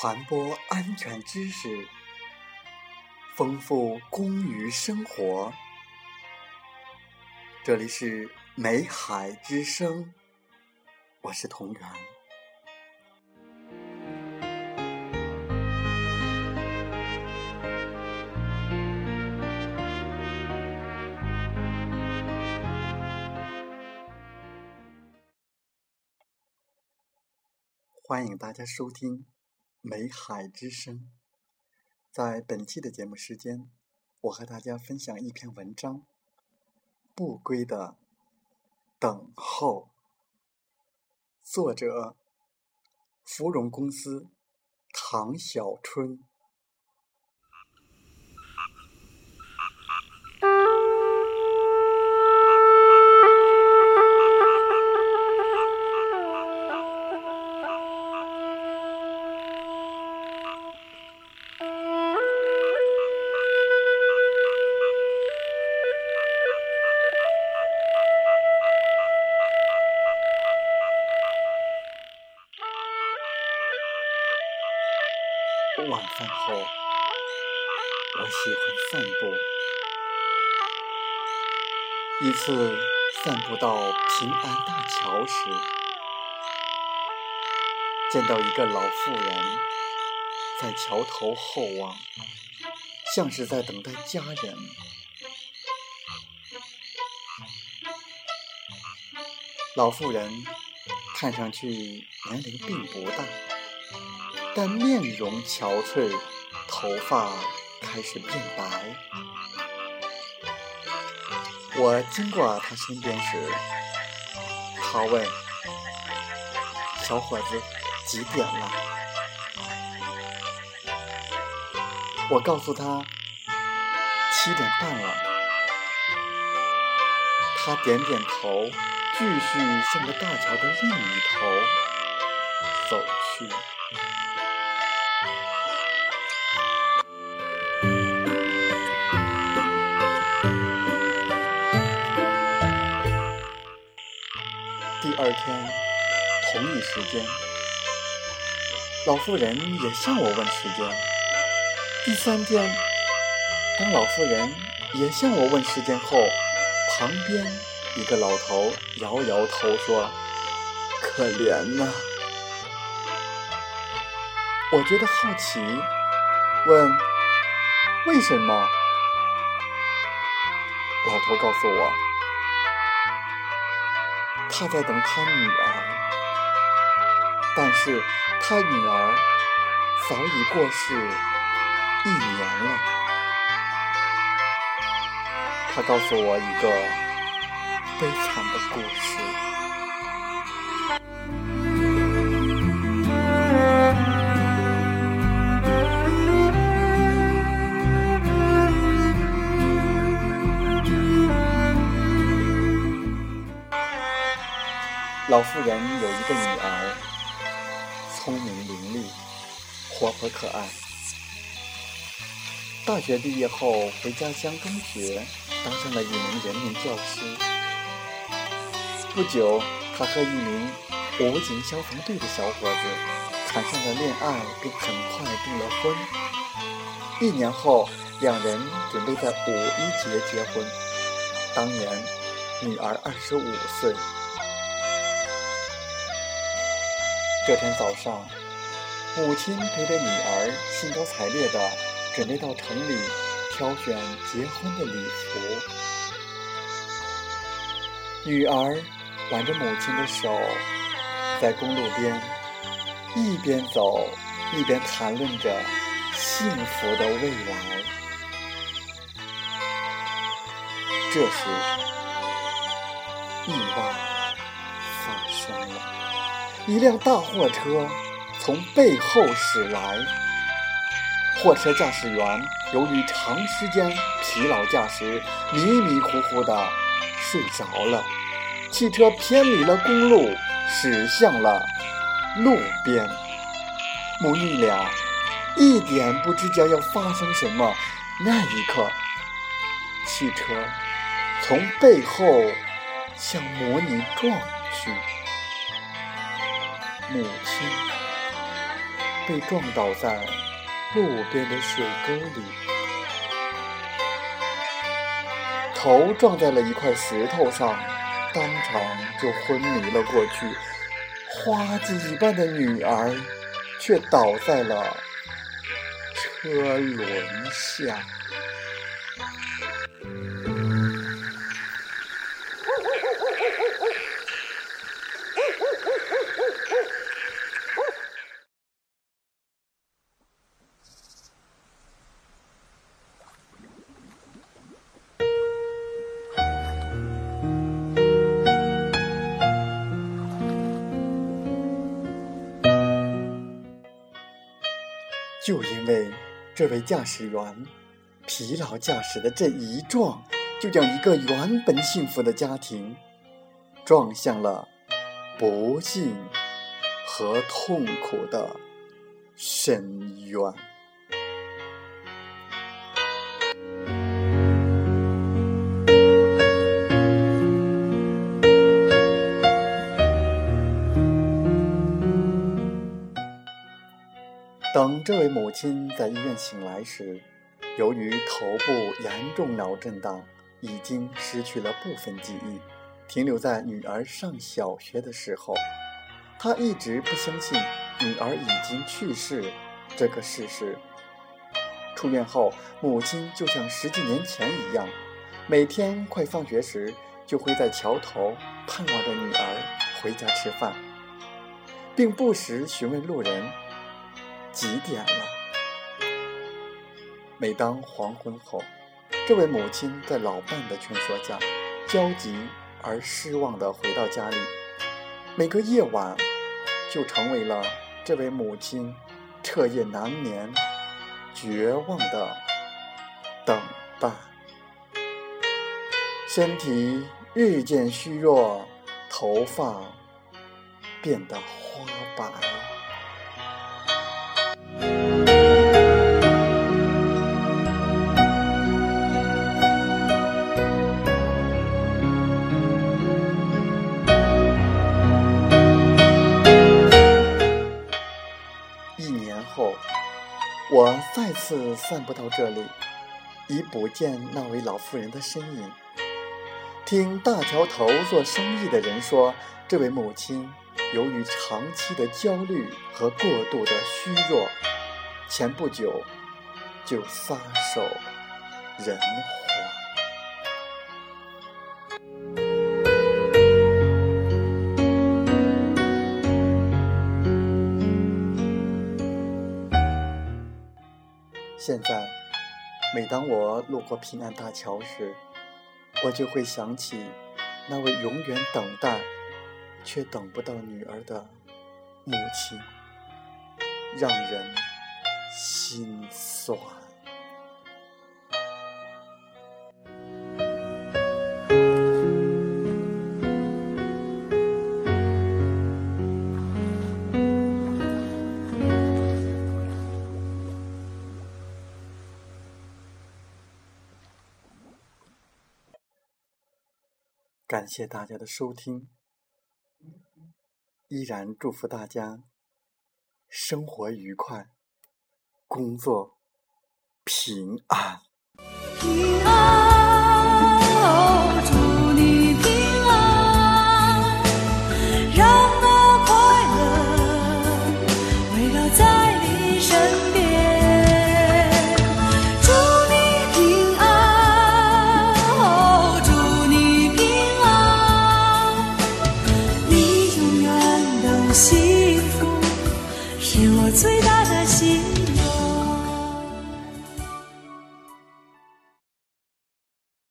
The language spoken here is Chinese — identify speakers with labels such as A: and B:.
A: 传播安全知识，丰富工于生活。这里是美海之声，我是同源。欢迎大家收听《美海之声》。在本期的节目时间，我和大家分享一篇文章《不归的等候》，作者：芙蓉公司唐小春。晚饭后，我喜欢散步。一次散步到平安大桥时，见到一个老妇人在桥头候望，像是在等待家人。老妇人看上去年龄并不大。但面容憔悴，头发开始变白。我经过他身边时，他问：“小伙子，几点了？”我告诉他：“七点半了。”他点点头，继续向着大桥的另一头走去。第二天同一时间，老妇人也向我问时间。第三天，当老妇人也向我问时间后，旁边一个老头摇摇头说：“可怜呐。”我觉得好奇，问：“为什么？”老头告诉我。他在等他女儿，但是他女儿早已过世一年了。他告诉我一个悲惨的故事。老妇人有一个女儿，聪明伶俐，活泼可爱。大学毕业后回家乡中学，当上了一名人民教师。不久，她和一名武警消防队的小伙子谈上了恋爱，并很快订了婚。一年后，两人准备在五一节结婚。当年，女儿二十五岁。这天早上，母亲陪着女儿兴高采烈地准备到城里挑选结婚的礼服。女儿挽着母亲的手，在公路边一边走一边谈论着幸福的未来。这时，意外发生了。一辆大货车从背后驶来，货车驾驶员由于长时间疲劳驾驶，迷迷糊糊的睡着了。汽车偏离了公路，驶向了路边。母女俩一点不知将要发生什么。那一刻，汽车从背后向母女撞去。母亲被撞倒在路边的水沟里，头撞在了一块石头上，当场就昏迷了过去。花子一般的女儿却倒在了车轮下。就因为这位驾驶员疲劳驾驶的这一撞，就将一个原本幸福的家庭撞向了不幸和痛苦的深渊。等这位母亲在医院醒来时，由于头部严重脑震荡，已经失去了部分记忆，停留在女儿上小学的时候。她一直不相信女儿已经去世这个事实。出院后，母亲就像十几年前一样，每天快放学时就会在桥头盼望着女儿回家吃饭，并不时询问路人。几点了？每当黄昏后，这位母亲在老伴的劝说下，焦急而失望地回到家里。每个夜晚，就成为了这位母亲彻夜难眠、绝望的等待。身体日渐虚弱，头发变得花白。我再次散步到这里，已不见那位老妇人的身影。听大桥头做生意的人说，这位母亲由于长期的焦虑和过度的虚弱，前不久就撒手人寰。现在，每当我路过平安大桥时，我就会想起那位永远等待却等不到女儿的母亲，让人心酸。感谢大家的收听，依然祝福大家生活愉快，工作平安。
B: 平安，